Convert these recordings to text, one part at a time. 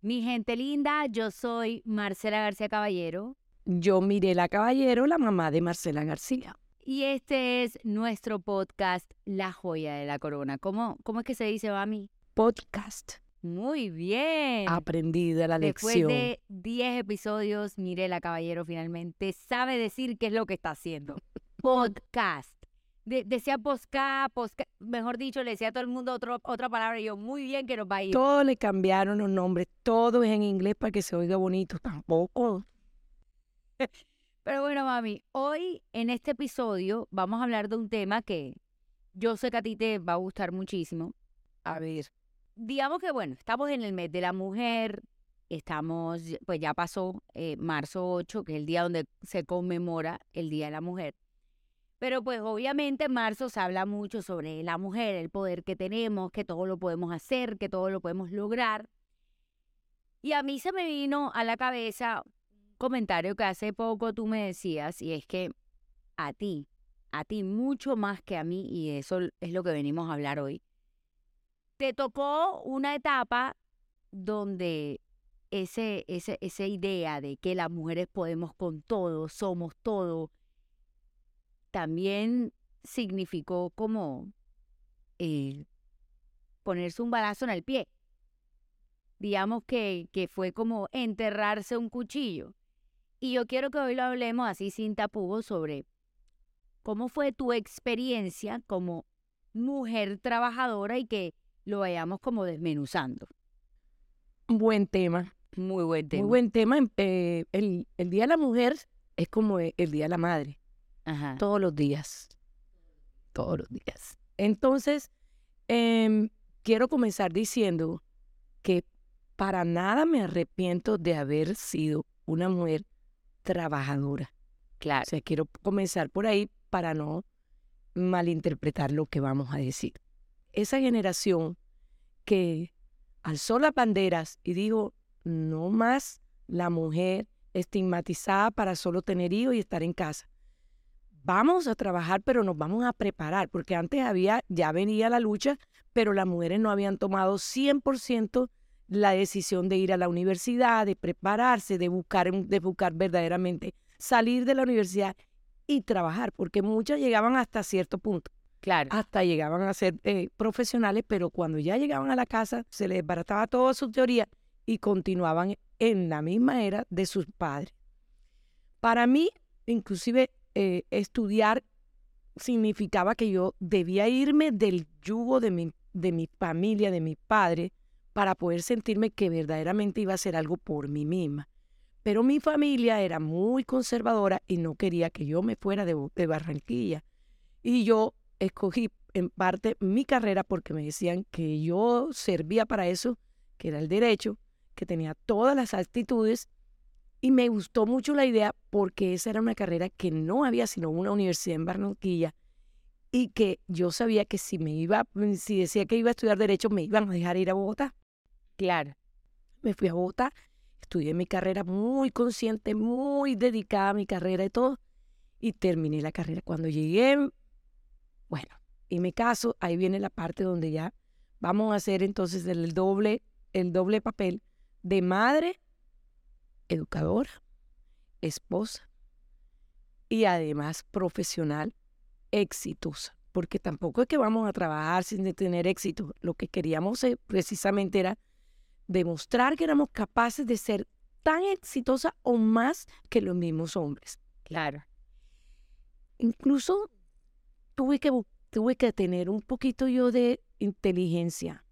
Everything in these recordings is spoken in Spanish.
Mi gente linda, yo soy Marcela García Caballero. Yo Mirela Caballero, la mamá de Marcela García. Y este es nuestro podcast La Joya de la Corona. ¿Cómo, cómo es que se dice, mami? Podcast. Muy bien. Aprendí de la Después lección. de 10 episodios, Mirela Caballero finalmente sabe decir qué es lo que está haciendo. Podcast. De- decía podcast, podcast, mejor dicho, le decía a todo el mundo otro, otra palabra y yo, muy bien que nos va a ir. Todo le cambiaron los nombres, todo es en inglés para que se oiga bonito. Tampoco. Pero bueno, mami, hoy en este episodio vamos a hablar de un tema que yo sé que a ti te va a gustar muchísimo. A ver, Digamos que, bueno, estamos en el mes de la mujer, estamos, pues ya pasó eh, marzo 8, que es el día donde se conmemora el Día de la Mujer. Pero pues obviamente en marzo se habla mucho sobre la mujer, el poder que tenemos, que todo lo podemos hacer, que todo lo podemos lograr. Y a mí se me vino a la cabeza un comentario que hace poco tú me decías, y es que a ti, a ti mucho más que a mí, y eso es lo que venimos a hablar hoy, te tocó una etapa donde ese, ese, esa idea de que las mujeres podemos con todo, somos todo, también significó como eh, ponerse un balazo en el pie. Digamos que, que fue como enterrarse un cuchillo. Y yo quiero que hoy lo hablemos así sin tapujos sobre cómo fue tu experiencia como mujer trabajadora y que lo vayamos como desmenuzando. buen tema. Muy buen tema. Muy buen tema. Eh, el, el Día de la Mujer es como el Día de la Madre. Ajá. Todos los días. Todos los días. Entonces, em, quiero comenzar diciendo que para nada me arrepiento de haber sido una mujer trabajadora. Claro. O sea, quiero comenzar por ahí para no malinterpretar lo que vamos a decir. Esa generación que alzó las banderas y dijo, no más la mujer estigmatizada para solo tener hijos y estar en casa. Vamos a trabajar, pero nos vamos a preparar, porque antes había, ya venía la lucha, pero las mujeres no habían tomado 100% la decisión de ir a la universidad, de prepararse, de buscar, de buscar verdaderamente salir de la universidad y trabajar, porque muchas llegaban hasta cierto punto, Claro. hasta llegaban a ser eh, profesionales, pero cuando ya llegaban a la casa se les desbarataba toda su teoría y continuaban en la misma era de sus padres. Para mí, inclusive, eh, estudiar significaba que yo debía irme del yugo de mi, de mi familia, de mi padre, para poder sentirme que verdaderamente iba a hacer algo por mí misma. Pero mi familia era muy conservadora y no quería que yo me fuera de, Barranquilla. Y yo escogí en parte mi carrera porque me decían que yo servía para eso, que era el derecho, que tenía todas las actitudes y me gustó mucho la idea porque esa era una carrera que no había sino una universidad en Barranquilla y que yo sabía que si me iba, si decía que iba a estudiar derecho, me iban a dejar ir a Bogotá. Claro. Me fui a Bogotá, estudié mi carrera muy consciente, muy dedicada a mi carrera y todo, y terminé la carrera. Cuando llegué, bueno, y me caso, ahí viene la parte donde ya vamos a hacer entonces el doble, el doble papel de madre, educadora, esposa y además profesional exitosa. Porque tampoco es que vamos a trabajar sin tener éxito. Lo que queríamos eh, precisamente era demostrar que éramos capaces de ser tan exitosa o más que los mismos hombres. Claro. Incluso tuve que, tuve que tener un poquito yo de inteligencia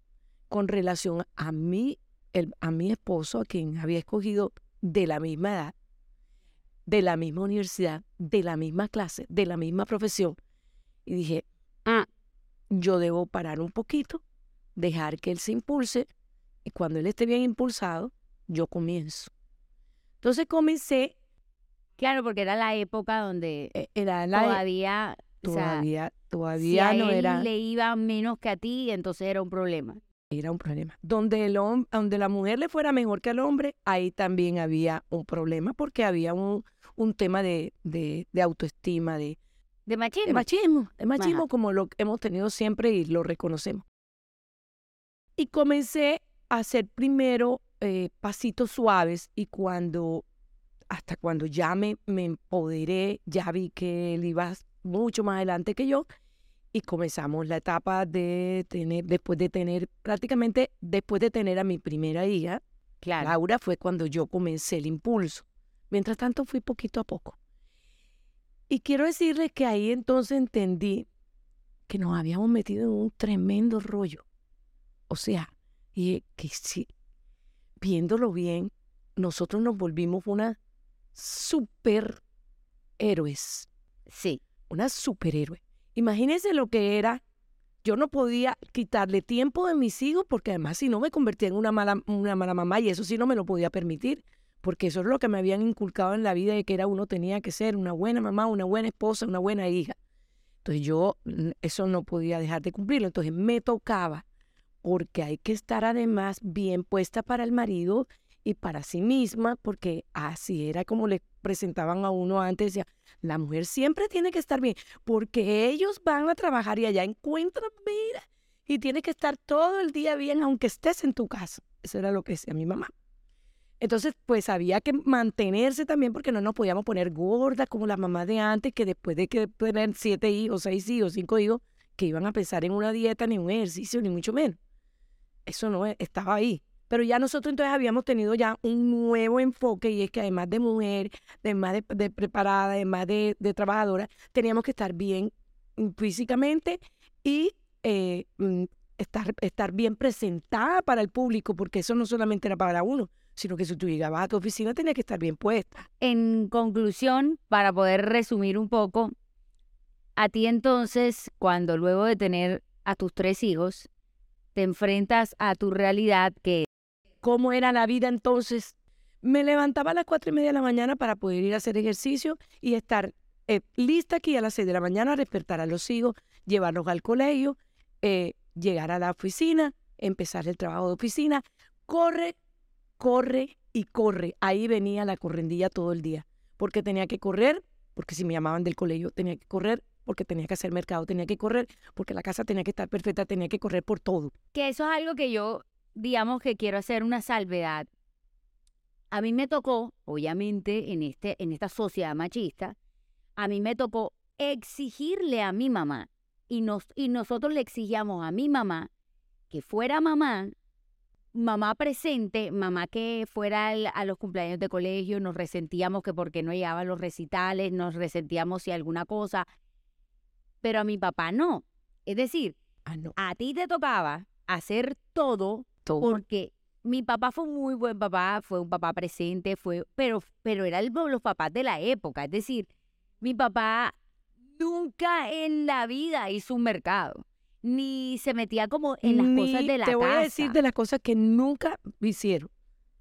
con relación a mí, el- a mi esposo, a quien había escogido de la misma edad, de la misma universidad, de la misma clase, de la misma profesión. Y dije, "Ah, yo debo parar un poquito, dejar que él se impulse y cuando él esté bien impulsado, yo comienzo. Entonces comencé, Claro, porque era la época donde era la, todavía, o sea, todavía, si todavía a no él era, le iba menos que a ti, entonces era un problema. Era un problema. Donde, el donde la mujer le fuera mejor que al hombre, ahí también había un problema porque había un, un tema de, de, de autoestima, de, De machismo. de machismo, de machismo Ajá. como lo hemos tenido siempre y lo reconocemos. Y comencé a hacer primero eh, pasitos suaves y cuando, hasta cuando ya me, me empoderé, ya vi que él iba mucho más adelante que yo y comenzamos la etapa de tener, después de tener, prácticamente después de tener a mi primera hija, Claro. Laura, fue cuando yo comencé el impulso. Mientras tanto fui poquito a poco. Y quiero decirles que ahí entonces entendí que nos habíamos metido en un tremendo rollo. O sea, y que sí, viéndolo bien, nosotros nos volvimos unas super héroes, Sí. una superhéroe. Imagínense lo que era. Yo no podía quitarle tiempo de mis hijos porque además si no me convertía en una mala, una mala mamá y eso sí no me lo podía permitir porque eso es lo que me habían inculcado en la vida de que era uno tenía que ser una buena mamá, una buena esposa, una buena hija. Entonces yo mm, eso no podía dejar de cumplirlo. Entonces me tocaba porque hay que estar además bien puesta para el marido y para sí misma, porque así era como le presentaban a uno antes, decía, la mujer siempre tiene que estar bien, porque ellos van a trabajar y allá encuentran vida y tiene que estar todo el día bien, aunque estés en tu casa. Eso era lo que decía mi mamá. Entonces, pues había que mantenerse también porque no nos podíamos poner gordas como las mamás de antes, que después de que tener siete hijos, seis hijos, cinco hijos, que iban a pensar en una dieta, ni un ejercicio, ni mucho menos. Eso no e- estaba ahí. Pero ya nosotros entonces habíamos tenido ya un nuevo enfoque y es que además de mujer, además de, preparada, además de, trabajadora, teníamos que estar bien mm, físicamente y eh, mm, estar, estar bien presentada para el público, porque eso no solamente era para uno, sino que si tú llegabas a tu oficina tenía que estar bien puesta. En conclusión, para poder resumir un poco, a ti entonces, cuando luego de tener a tus tres hijos, te enfrentas a tu realidad que ¿Cómo era la vida entonces? Me levantaba a las cuatro y media de la mañana para poder ir a hacer ejercicio y estar eh, lista aquí a las seis de la mañana, despertar a los hijos, llevarlos al colegio, eh, llegar a la oficina, empezar el trabajo de oficina. Corre, corre y corre. Ahí venía la correndilla todo el día, porque tenía que correr, porque si me llamaban del colegio tenía que correr, porque tenía que hacer mercado, tenía que correr, porque la casa tenía que estar perfecta, tenía que correr por todo. que eso es algo que yo, digamos que quiero hacer una salvedad. A mí me tocó, obviamente, en, este, en esta sociedad machista, a mí me tocó exigirle a mi mamá, y, nos, y nosotros le exigíamos a mi mamá que fuera mamá, mamá presente, mamá que fuera al- a los cumpleaños de colegio, nos resentíamos que porque no llegaban los recitales, nos resentíamos si alguna cosa, pero a mi papá no. Es decir, Ah, no, a ti te tocaba hacer todo porque mi papá fue un muy buen papá, fue un papá presente, fue, pero, pero era el- los papás de la época. Es decir, mi papá nunca en la vida hizo un mercado, ni se metía como en las cosas de la Te casa. voy a decir de las cosas que nunca hicieron.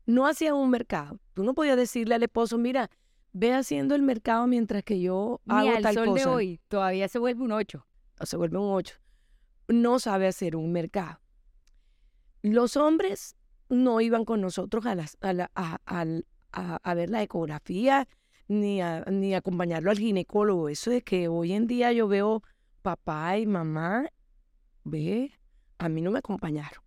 No hacían un mercado. Tú no podías decirle al esposo, mira, ve haciendo el mercado mientras que yo Ni hago al tal sol de hoy, todavía se vuelve un ocho. O se vuelve un ocho. No sabe hacer un mercado. Los hombres no iban con nosotros a, las, a, la- a- a- a ver la ecografía ni a, ni acompañarlo al ginecólogo. Eso de que hoy en día yo veo papá y mamá, ve, a mí no me acompañaron.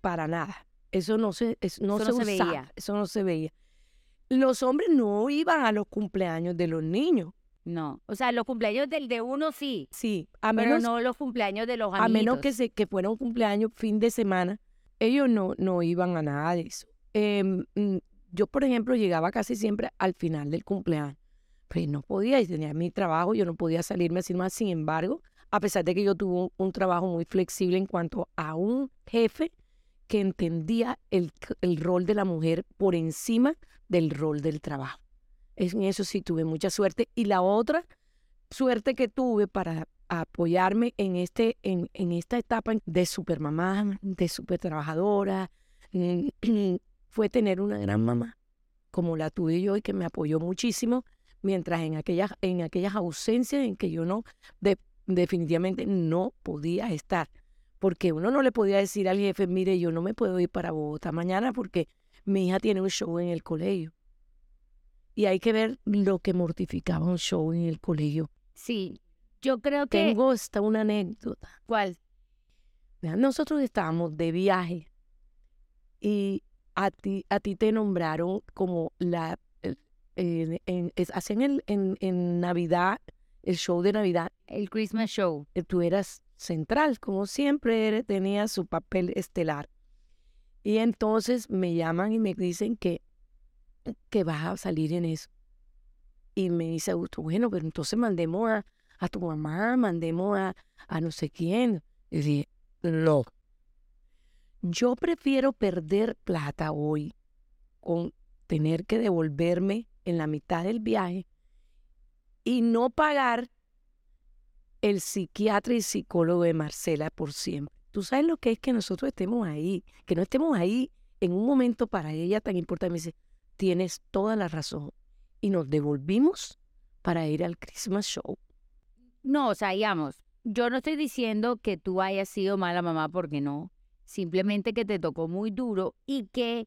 Para nada. Eso no se, es- no Eso se, no se usaba, veía. Eso no se veía. Los hombres no iban a los cumpleaños de los niños. No, o sea, los cumpleaños del de uno sí, Sí, a pero menos no los cumpleaños de los a menos que, se, que fuera un cumpleaños fin de semana, ellos no, no iban a nada de eso. Em, mm, yo, por ejemplo, llegaba casi siempre al final del cumpleaños. Pues no podía, y tenía mi trabajo, yo no podía salirme así más. Sin embargo, a pesar de que yo tuve un, un trabajo muy flexible en cuanto a un jefe que entendía el, el rol de la mujer por encima del rol del trabajo. En eso sí tuve mucha suerte. Y la otra suerte que tuve para apoyarme en, este, en, en esta etapa de supermamá, de super trabajadora, fue tener una gran mamá como la tuve yo y que me apoyó muchísimo, mientras en aquellas, en aquellas ausencias en que yo no, de- definitivamente no podía estar. Porque uno no le podía decir al jefe, mire, yo no me puedo ir para Bogotá mañana porque mi hija tiene un show en el colegio. Y hay que ver lo que mortificaba un show en el colegio. Sí, yo creo que... Tengo hasta una anécdota. ¿Cuál? Nosotros estábamos de viaje y a ti, a ti te nombraron como la, en, en- es- hacían el- en, en Navidad, el show de Navidad, El Christmas Show. eh, tú eras central, como siempre eres- tenías su papel estelar. Y entonces me llaman y me dicen que, que vas a salir en eso. Y me dice Augusto, bueno, pero entonces mandemos a, a tu mamá, mandemos a, a no sé quién. Y dije, no. Yo prefiero perder plata hoy con tener que devolverme en la mitad del viaje y no pagar el psiquiatra y psicólogo de Marcela por siempre. Tú sabes lo que es que nosotros estemos ahí, que no estemos ahí en un momento para ella tan importante. Me dice, tienes toda la razón. Y nos devolvimos para ir al Christmas Show. No, o sea, digamos, yo no estoy diciendo que tú hayas sido mala mamá porque no. Simplemente que te tocó muy duro y que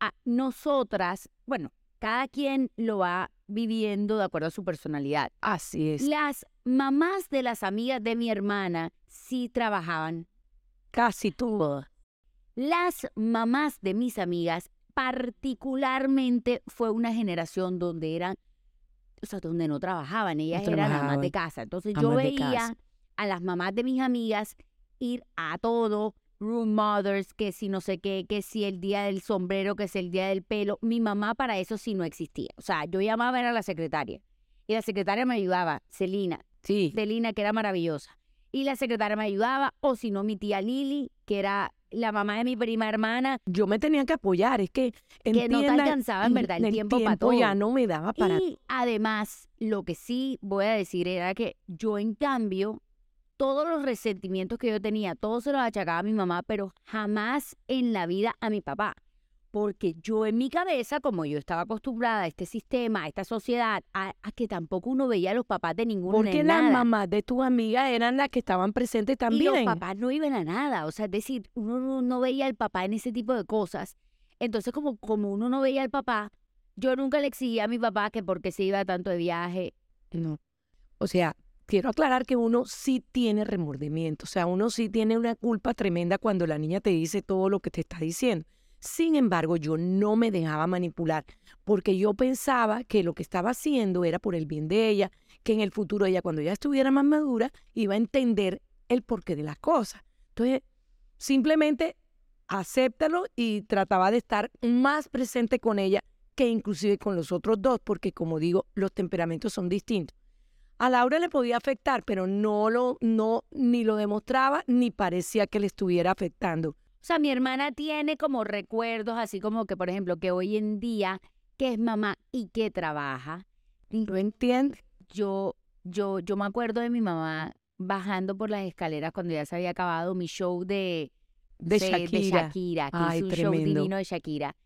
a nosotras, bueno, cada quien lo va viviendo de acuerdo a su personalidad. Así es. Las mamás de las amigas de mi hermana sí trabajaban. Casi todo. Las mamás de mis amigas particularmente fue una generación donde eran, o sea, donde no trabajaban, ellas eran trabajaban, de casa. Entonces yo amas veía a las mamás de mis amigas ir a todo, room mothers, que si no sé qué, que si el día del sombrero, que si el día del pelo. Mi mamá para eso sí no existía. O sea, yo llamaba era la secretaria y la secretaria me ayudaba, Celina, Sí. Celina, que era maravillosa. Y la secretaria me ayudaba, o si no, mi tía Lili, que era la mamá de mi prima hermana, Yo me tenía que apoyar. Es que, que no te alcanzaba en verdad el, el tiempo, para todo. ya no me daba para... Y además, lo que sí voy a decir era que yo, en cambio, todos los resentimientos que yo tenía, todos se los achacaba a mi mamá, pero jamás en la vida a mi papá. Porque yo en mi cabeza, como yo estaba acostumbrada a este sistema, a esta sociedad, a, a que tampoco uno veía a los papás de ninguno Porque las mamás de tus amigas eran las que estaban presentes Y también. los papás no iban a nada. O sea, es decir, uno no, no veía al papá en ese tipo de cosas. Entonces, como, como uno no veía al papá, yo nunca le exigía a mi papá que porque se iba tanto de viaje. No. O sea, quiero aclarar que uno sí tiene remordimiento. O sea, uno sí tiene una culpa tremenda cuando la niña te dice todo lo que te está diciendo. Sin embargo, yo no me dejaba manipular porque yo pensaba que lo que estaba haciendo era por el bien de ella, que en el futuro ella, cuando ya estuviera más madura, iba a entender el porqué de las cosas. Entonces, simplemente acéptalo y trataba de estar más presente con ella que inclusive con los otros dos, porque como digo, los temperamentos son distintos. A Laura le podía afectar, pero no lo, no, ni lo demostraba, ni parecía que le estuviera afectando. O sea, mi hermana tiene como recuerdos, así como que, por ejemplo, que hoy en día, que es mamá y que trabaja, ¿Lo entiendes? yo, yo, yo me acuerdo de mi mamá bajando por las escaleras cuando ya se había acabado mi show de, De de Shakira. Shakira, que Ay, hizo un show divino de Shakira.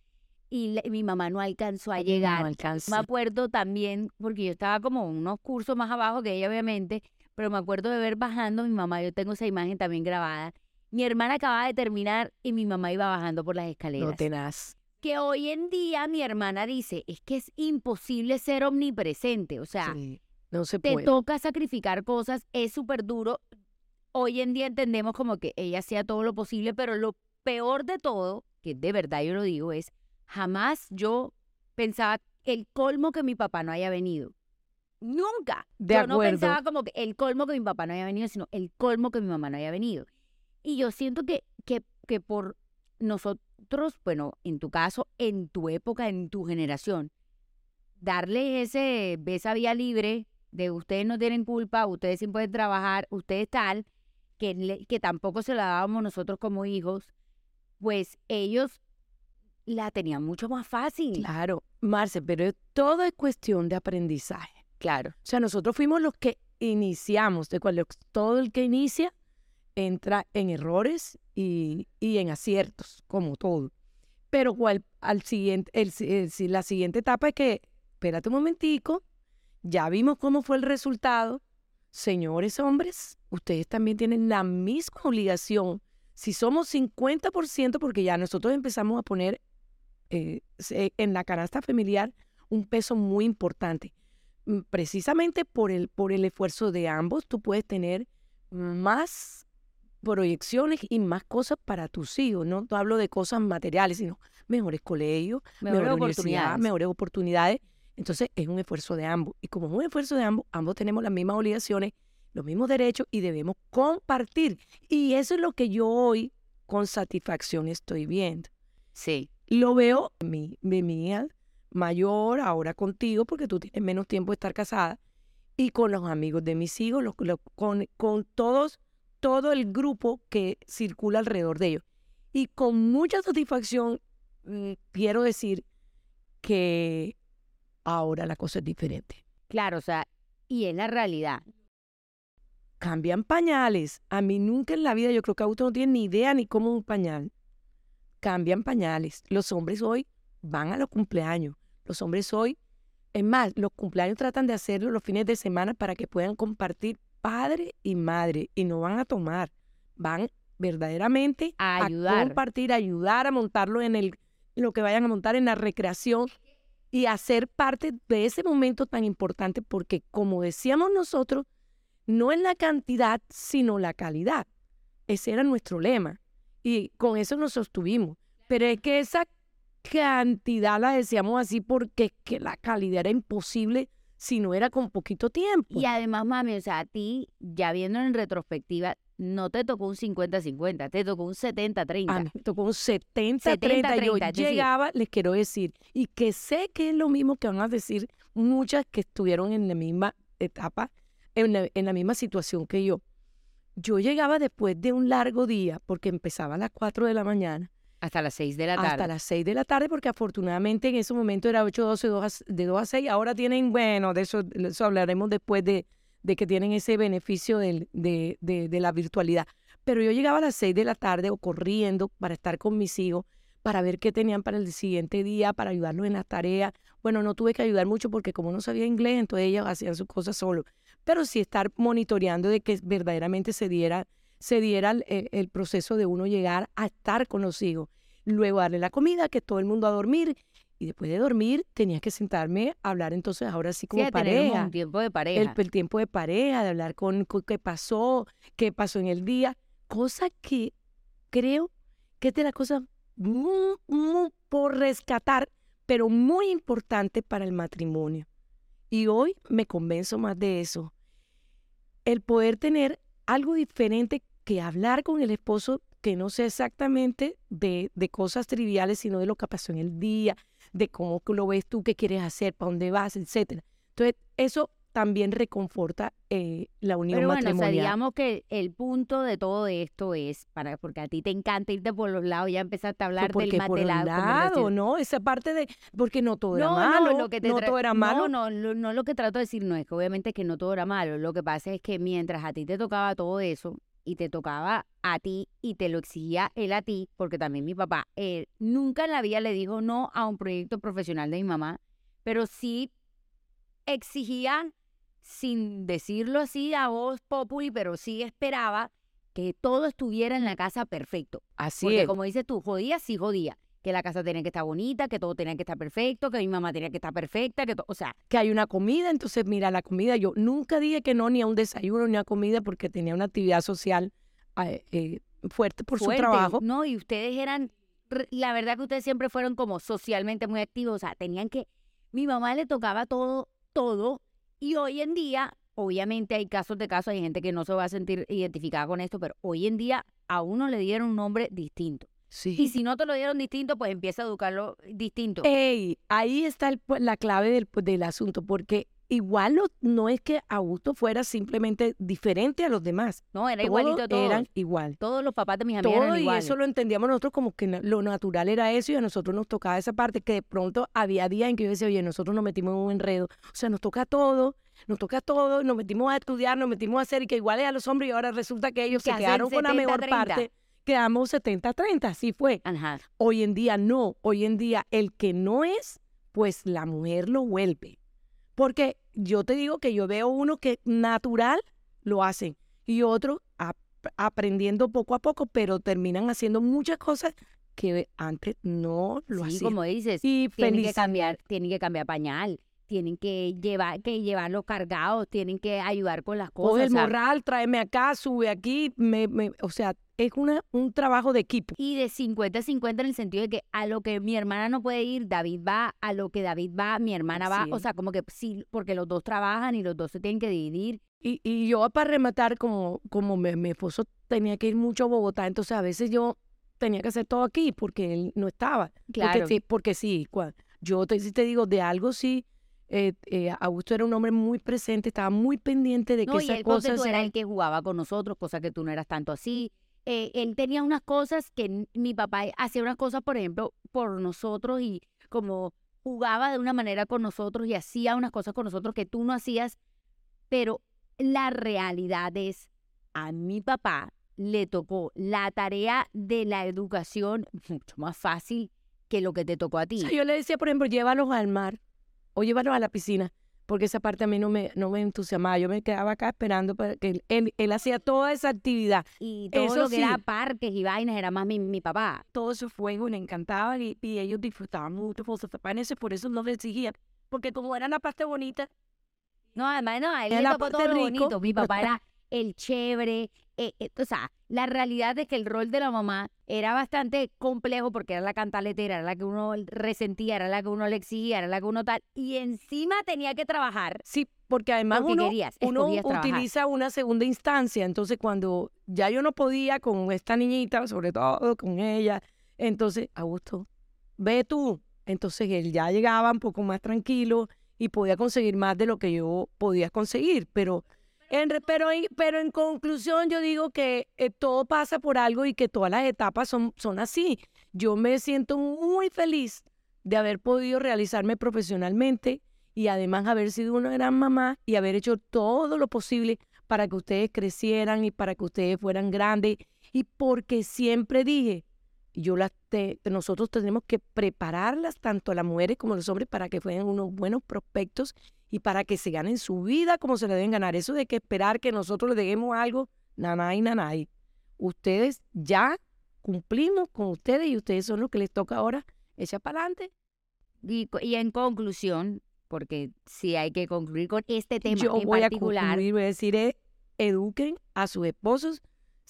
Y la- mi mamá no alcanzó a No llegar. alcanza. Me acuerdo también, porque yo estaba como unos cursos más abajo que ella, obviamente, pero me acuerdo de ver bajando mi mamá. Yo tengo esa imagen también grabada. Mi hermana acababa de terminar y mi mamá iba bajando por las escaleras. No tenaz. Que hoy en día mi hermana dice, es que es imposible ser omnipresente. O sea, Sí, no se te toca sacrificar cosas, es súper duro. Hoy en día entendemos como que ella hacía todo lo posible, pero lo peor de todo, que de verdad yo lo digo, es jamás yo pensaba el colmo que mi papá no haya venido. Nunca. De yo no pensaba como que el colmo que mi papá no haya venido, sino el colmo que mi mamá no haya venido. Y yo siento que, que, que por nosotros, bueno, en tu caso, en tu época, en tu generación, darle ese, esa vía libre de ustedes no tienen culpa, ustedes sí pueden trabajar, ustedes tal, que, que tampoco se la dábamos nosotros como hijos, pues ellos la tenían mucho más fácil. Claro, Marce, pero todo es cuestión de aprendizaje. Claro. O sea, nosotros fuimos los que iniciamos, de cual todo el que inicia entra en errores y, y en aciertos, como todo. Pero cual, al siguiente, la siguiente etapa es que, espérate un momentico, ya vimos cómo fue el resultado. Señores hombres, ustedes también tienen la misma obligación. Si somos 50%, porque ya nosotros empezamos a poner eh, en la canasta familiar un peso muy importante. Mm, Precisamente por el, por el esfuerzo de ambos, tú puedes tener más proyecciones y más cosas para tus hijos. No no hablo de cosas materiales, sino mejores colegios, Mejores oportunidades. mejores oportunidades. Entonces es un esfuerzo de ambos. Y como es un esfuerzo de ambos, ambos tenemos las mismas obligaciones, los mismos derechos y debemos compartir. Y eso es lo que yo hoy con satisfacción estoy viendo. Sí. Lo veo mi, mi hija mayor, ahora contigo, porque tú tienes menos tiempo de estar casada, y con los amigos de mis hijos, los- los- con, con todos, todo el grupo que circula alrededor de ellos. Y con mucha satisfacción mm, quiero decir que ahora la cosa es diferente. Claro, o sea, y es la realidad. Cambian pañales. A mí nunca en la vida, yo creo que Augusto no tiene ni idea ni cómo un pañal. Cambian pañales. Los hombres hoy van a los cumpleaños. Los hombres hoy, es más, los cumpleaños tratan de hacerlo los fines de semana para que puedan compartir padre y madre y no van a tomar. Van verdaderamente A ayudar. compartir, a ayudar a montarlo en el lo que vayan a montar en la recreación y a ser parte de ese momento tan importante porque como decíamos nosotros, no es la cantidad, sino la calidad. Ese era nuestro lema. Y con eso nos sostuvimos. Pero es que esa cantidad la decíamos así porque es que la calidad era imposible si no era con poquito tiempo. Y además, mami, o sea, a ti, ya viendo en retrospectiva, no te tocó un 50-50, te tocó un 70-30. A mí me tocó un 70-30. Yo 70-30, es decir- llegaba, les quiero decir, y que sé que es lo mismo que van a decir muchas que estuvieron en la misma etapa, en la, en la misma situación que yo. Yo llegaba después de un largo día, porque empezaba a las 4 de la mañana, Hasta las 6 de la tarde. hasta las 6 de la tarde, porque afortunadamente en ese momento era 8, 12, 2 a, de 2 a 6. Ahora tienen, bueno, de eso, de eso hablaremos después de, de que tienen ese beneficio del- de, de- la virtualidad. Pero yo llegaba a las 6 de la tarde o corriendo para estar con mis hijos, para ver qué tenían para el siguiente día, para ayudarlos en las tareas. Bueno, no tuve que ayudar mucho porque como no sabía inglés, entonces ellas hacían sus cosas solo. Pero sí estar monitoreando de que verdaderamente se diera, se diera el, el- proceso de uno llegar a estar con los hijos. Luego darle la comida, que todo el mundo a dormir. Y después de dormir tenía que sentarme a hablar entonces ahora sí como pareja un tiempo de pareja. el, el tiempo de pareja, de hablar con, con qué pasó, qué pasó en el día, cosa que creo que es de las cosas muy, muy por rescatar, pero muy importante para el matrimonio. Y hoy me convenzo más de eso. El poder tener algo diferente que hablar con el esposo que no sea exactamente de, de cosas triviales, sino de lo que pasó en el día, de cómo lo ves tú, qué quieres hacer, para dónde vas, etcétera. Entonces, eso también reconforta eh, la unión Pero bueno, o sea, matrimonial. digamos que el punto de todo esto es, para porque a ti te encanta irte por los lados, ya empezaste a hablar del por un lado, ¿no? Esa parte de, porque no todo era No, malo, no, lo que te no tra- todo era malo. No, no, lo, no lo que trato de decir no es que obviamente que no todo era malo. Lo que pasa es que mientras a ti te tocaba todo eso y te tocaba a ti y te lo exigía él a ti, porque también mi papá eh, nunca en la vida le dijo no a un proyecto profesional de mi mamá, pero sí exigía, sin decirlo así a voz populi, pero sí esperaba que todo estuviera en la casa perfecto. Así Porque es. como dices tú, jodía, sí jodía. Que la casa tenía que estar bonita, que todo tenía que estar perfecto, que mi mamá tenía que estar perfecta, que todo, o sea, que hay una comida, entonces mira, la comida, yo nunca dije que no ni a un desayuno ni a comida porque tenía una actividad social eh, eh, fuerte por fuerte, su trabajo. No, y ustedes eran, la verdad que ustedes siempre fueron como socialmente muy activos, o sea, tenían que, mi mamá le tocaba todo, todo, y hoy en día, obviamente hay casos de casos, hay gente que no se va a sentir identificada con esto, pero hoy en día a uno le dieron un nombre distinto. Sí. Y si no te lo dieron distinto, pues empieza a educarlo distinto. Ey, ahí está el la clave del, pues, del asunto, porque igual no, no es que Augusto fuera simplemente diferente a los demás. no, era Todos igualito a todos. eran igual. Todos los papás de mis amigas Todo eran y eso lo entendíamos nosotros como que lo natural era eso y a nosotros nos tocaba esa parte que de pronto había días en que yo decía, oye, nosotros nos metimos en un enredo. O sea, nos toca todo, nos toca todo, nos metimos a estudiar, nos metimos a hacer y que iguales a los hombres y ahora resulta que ellos Que se quedaron con la mejor 70-30. parte. Quedamos 70-30, así fue. Ajá. Hoy en día no, hoy en día el que no es, pues la mujer lo vuelve. Porque yo te digo que yo veo uno que natural lo hacen y otro ap- aprendiendo poco a poco, pero terminan haciendo muchas cosas que antes no lo Sí, hacían. como dices, y tienen que cambiar, tienen que cambiar pañal, tienen que llevar, que llevarlos cargados, tienen que ayudar con las cosas. Coge el morral, tráeme acá, sube aquí, me, me- o sea, es una, un trabajo de equipo. Y de 50-50 en el sentido de que a lo que mi hermana no puede ir, David va, a lo que David va, mi hermana va. O sea, como que sí, porque los dos trabajan y los dos se tienen que dividir. Y, y yo para rematar, como, como mi, mi esposo tenía que ir mucho a Bogotá, entonces a veces yo tenía que hacer todo aquí porque él no estaba. Claro. Porque sí, porque sí cua- yo te, sí te digo, de algo sí, eh, eh, Augusto era un hombre muy presente, estaba muy pendiente de que No, y esas él, ponte cosas... tú, era el que jugaba con nosotros, cosa que tú no eras tanto así. Eh, él tenía unas cosas que mi papá hacía unas cosas, por ejemplo, por nosotros y como jugaba de una manera con nosotros y hacía unas cosas con nosotros que tú no hacías, pero la realidad es, a mi papá le tocó la tarea de la educación mucho más fácil que lo que te tocó a O ti. sea, yo le decía, por ejemplo, llévalos al mar o llévalos a la piscina, porque esa parte a mí no me, no me entusiasmaba. Yo me quedaba acá esperando para que él, él, él hacía toda esa actividad. Y todo eso lo que era sí. parques y vainas era más mi, mi papá. Todo ese fuego le encantaba y, y ellos disfrutaban mucho por sus papás por eso no le exigían. Porque como era la parte bonita, No, además, no, a él la tocó todo rico. bonito. Mi papá era el chévere. eh, eh, o sea, la realidad es que el rol de la mamá era bastante complejo porque era la cantaletera, era la que uno resentía, era la que uno le exigía, era la que uno tal. Y encima tenía que trabajar. sí, porque además Porque uno, querías, uno utiliza una segunda instancia. Entonces, cuando ya yo no podía con esta niñita, sobre todo con ella, entonces, Augusto, ve tú. Entonces, él ya llegaba un poco más tranquilo y podía conseguir más de lo que yo podía conseguir. Pero en, pero, en- pero en conclusión, yo digo que eh, todo pasa por algo y que todas las etapas son, son así. Yo me siento muy feliz de haber podido realizarme profesionalmente y además haber sido una gran mamá y haber hecho todo lo posible para que ustedes crecieran y para que ustedes fueran grandes y porque siempre dije, yo las te- nosotros tenemos que prepararlas tanto a las mujeres como a los hombres para que fueran unos buenos prospectos y para que se ganen su vida como se la deben ganar. Eso de que esperar que nosotros les dejemos algo, nanay, nanay. Ustedes ya cumplimos con ustedes y ustedes son los que les toca ahora echar para adelante. Y, y en conclusión, porque sí hay que concluir con este tema Yo en voy particular. a concluir, voy a decir, eh, eduquen a sus esposos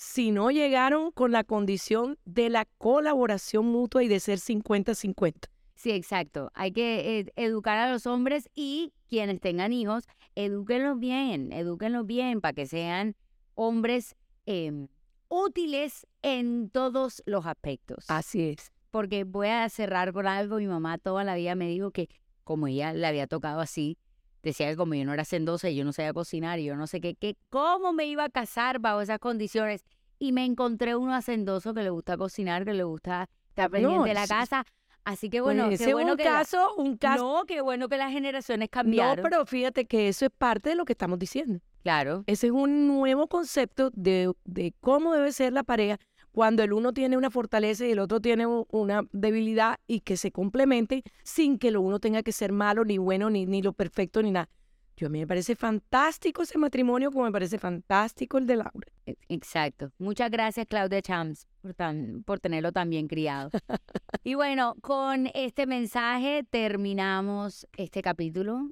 si no llegaron con la condición de la colaboración mutua y de ser 50-50. Sí, exacto. Hay que eh, educar a los hombres y quienes tengan hijos, edúquenlos bien, edúquenlos bien para que sean hombres em, útiles en todos los aspectos. Así es. Porque voy a cerrar con algo. Mi mamá toda la vida me dijo que como ella le había tocado así, decía que como yo no era sendosa y yo no sabía cocinar y yo no sé qué, que cómo me iba a casar bajo esas condiciones. Y me encontré uno hacendoso que le gusta cocinar, que le gusta estar pendiente de la casa. Así que bueno, Pues qué bueno un que la- caso, un caso. no, qué bueno que las generaciones No, cambiaron. pero fíjate que eso es parte de lo que estamos diciendo. Claro, Ese es un nuevo concepto de, de cómo debe ser la pareja cuando el uno tiene una fortaleza y el otro tiene una debilidad y que se complementen sin que lo uno tenga que ser malo, ni bueno, ni, ni lo perfecto, ni nada. Yo a mí me parece fantástico ese matrimonio, como me parece fantástico el de Laura. e- exacto. Muchas gracias, Claudia Chams, por, tan, por tenerlo tan bien criado. y bueno, con este mensaje terminamos este capítulo.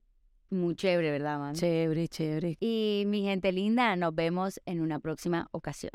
Muy chévere, ¿verdad, mami? Chévere, chévere. Y mi gente linda, nos vemos en una próxima ocasión.